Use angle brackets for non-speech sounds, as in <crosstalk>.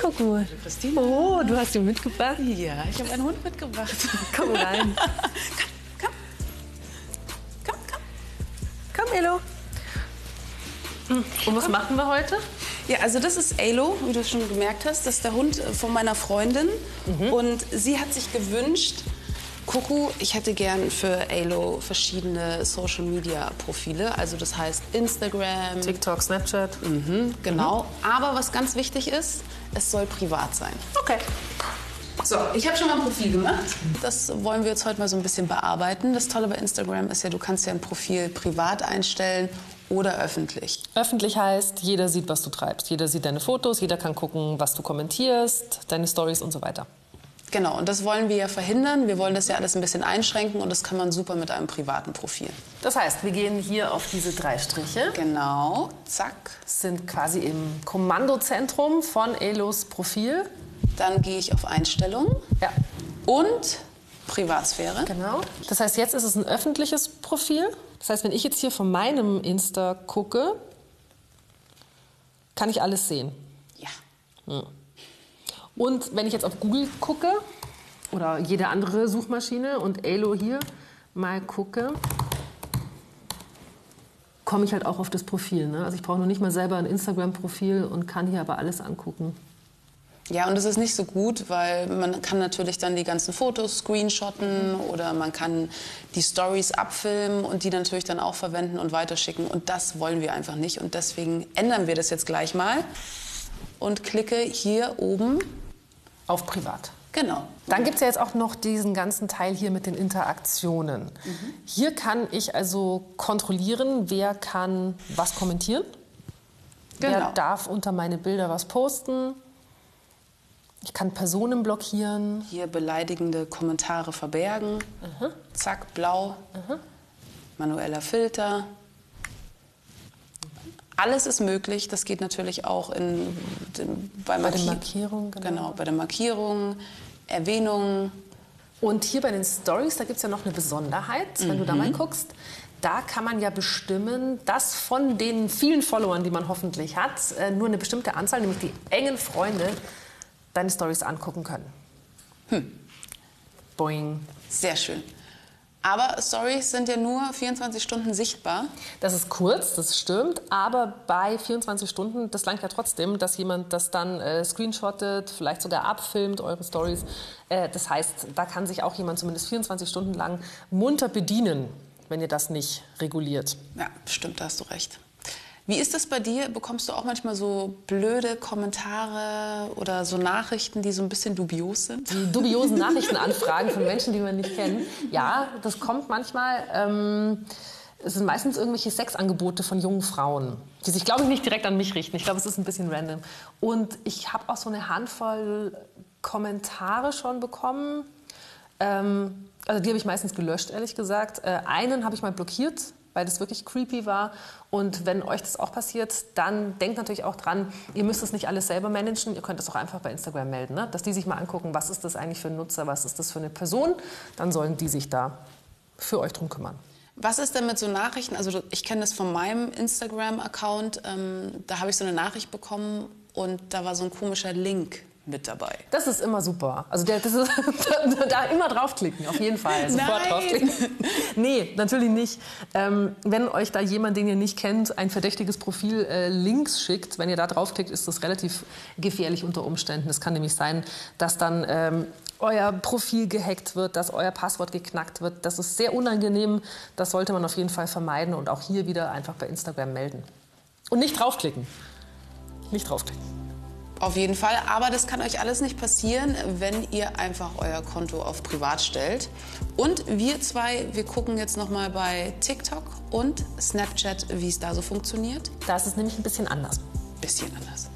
Hi, Coco. Christine. Oh, du hast ihn mitgebracht? Ja, ich habe einen Hund mitgebracht. <laughs> Komm rein. <laughs> komm, komm, komm. Komm, Elo. Und was machen wir heute? Ja, also das ist Alo, wie du schon gemerkt hast. Das ist der Hund von meiner Freundin. Und sie hat sich gewünscht, Kuku, ich hätte gern für Alo verschiedene Social Media Profile. Also das heißt Instagram, TikTok, Snapchat. Mhm, genau. Aber was ganz wichtig ist, es soll privat sein. Okay. So, ich habe schon mal ein Profil gemacht. Das wollen wir jetzt heute mal so ein bisschen bearbeiten. Das Tolle bei Instagram ist ja, du kannst ja ein Profil privat einstellen oder öffentlich. Öffentlich heißt, jeder sieht, was du treibst. Jeder sieht deine Fotos, jeder kann gucken, was du kommentierst, deine Stories und so weiter. Genau, und das wollen wir ja verhindern. Wir wollen das ja alles ein bisschen einschränken und das kann man super mit einem privaten Profil. Das heißt, wir gehen hier auf diese drei Striche. Genau, zack. Sind quasi im Kommandozentrum von Elos Profil. Dann gehe ich auf Einstellungen Ja. und Privatsphäre. Genau. Das heißt, jetzt ist es ein öffentliches Profil. Das heißt, wenn ich jetzt hier von meinem Insta gucke, kann ich alles sehen. Ja. Und wenn ich jetzt auf Google gucke oder jede andere Suchmaschine und Alo hier mal gucke, komme ich halt auch auf das Profil. Ne? Also ich brauche noch nicht mal selber ein Instagram-Profil und kann hier aber alles angucken. Ja, und das ist nicht so gut, weil man kann natürlich dann die ganzen Fotos screenshotten oder man kann die Stories abfilmen und die natürlich dann auch verwenden und weiterschicken. Und das wollen wir einfach nicht. Und deswegen ändern wir das jetzt gleich mal und klicke hier oben. Auf Privat. Genau. Dann gibt es ja jetzt auch noch diesen ganzen Teil hier mit den Interaktionen. Hier kann ich also kontrollieren, wer kann was kommentieren. Wer Genau. darf unter meine Bilder was posten. Ich kann Personen blockieren. Hier beleidigende Kommentare verbergen. Zack, blau. Manueller Filter. Alles ist möglich. Das geht natürlich auch in, in, bei, Bei den Marki- Markierungen, genau. Genau, bei der Markierung, Erwähnungen. Und hier bei den Stories, da gibt es ja noch eine Besonderheit, wenn du da mal guckst. Da kann man ja bestimmen, dass von den vielen Followern, die man hoffentlich hat, äh, nur eine bestimmte Anzahl, nämlich die engen Freunde, deine Stories angucken können. Boing. Sehr schön. Aber Stories sind ja nur 24 Stunden sichtbar. Das ist kurz, das stimmt, aber bei 24 Stunden, das langt ja trotzdem, dass jemand das dann äh, screenshottet, vielleicht sogar abfilmt, eure Stories. Äh, das heißt, da kann sich auch jemand zumindest 24 Stunden lang munter bedienen, wenn ihr das nicht reguliert. Ja, stimmt, da hast du recht. Wie ist das bei dir? Bekommst du auch manchmal so blöde Kommentare oder so Nachrichten, die so ein bisschen dubios sind? Die dubiosen Nachrichtenanfragen von Menschen, die man nicht kennt. Ja, das kommt manchmal. Ähm, es sind meistens irgendwelche Sexangebote von jungen Frauen, die sich, glaube ich, nicht direkt an mich richten. Ich glaube, es ist ein bisschen random. Und ich habe auch so eine Handvoll Kommentare schon bekommen. Ähm, also die habe ich meistens gelöscht, ehrlich gesagt. Äh, einen habe ich mal blockiert, weil das wirklich creepy war. Und wenn euch das auch passiert, dann denkt natürlich auch dran, ihr müsst es nicht alles selber managen. Ihr könnt das auch einfach bei Instagram melden, ne? dass die sich mal angucken, was ist das eigentlich für ein Nutzer, was ist das für eine Person. Dann sollen die sich da für euch drum kümmern. Was ist denn mit so Nachrichten? Also ich kenne das von meinem Instagram-Account. Ähm, da habe ich so eine Nachricht bekommen und da war so ein komischer Link mit dabei. Das ist immer super. Also der, das ist, <laughs> da immer draufklicken, auf jeden Fall. Sofort Nein. draufklicken. <laughs> Nee, natürlich nicht. Ähm, wenn euch da jemand, den ihr nicht kennt, ein verdächtiges Profil äh, links schickt, wenn ihr da draufklickt, ist das relativ gefährlich unter Umständen. Es kann nämlich sein, dass dann ähm, euer Profil gehackt wird, dass euer Passwort geknackt wird. Das ist sehr unangenehm. Das sollte man auf jeden Fall vermeiden und auch hier wieder einfach bei Instagram melden. Und nicht draufklicken. Nicht draufklicken. Auf jeden Fall, aber das kann euch alles nicht passieren, wenn ihr einfach euer Konto auf privat stellt. Und wir zwei, wir gucken jetzt noch mal bei TikTok und Snapchat, wie es da so funktioniert. Da ist es nämlich ein bisschen anders. Bisschen anders.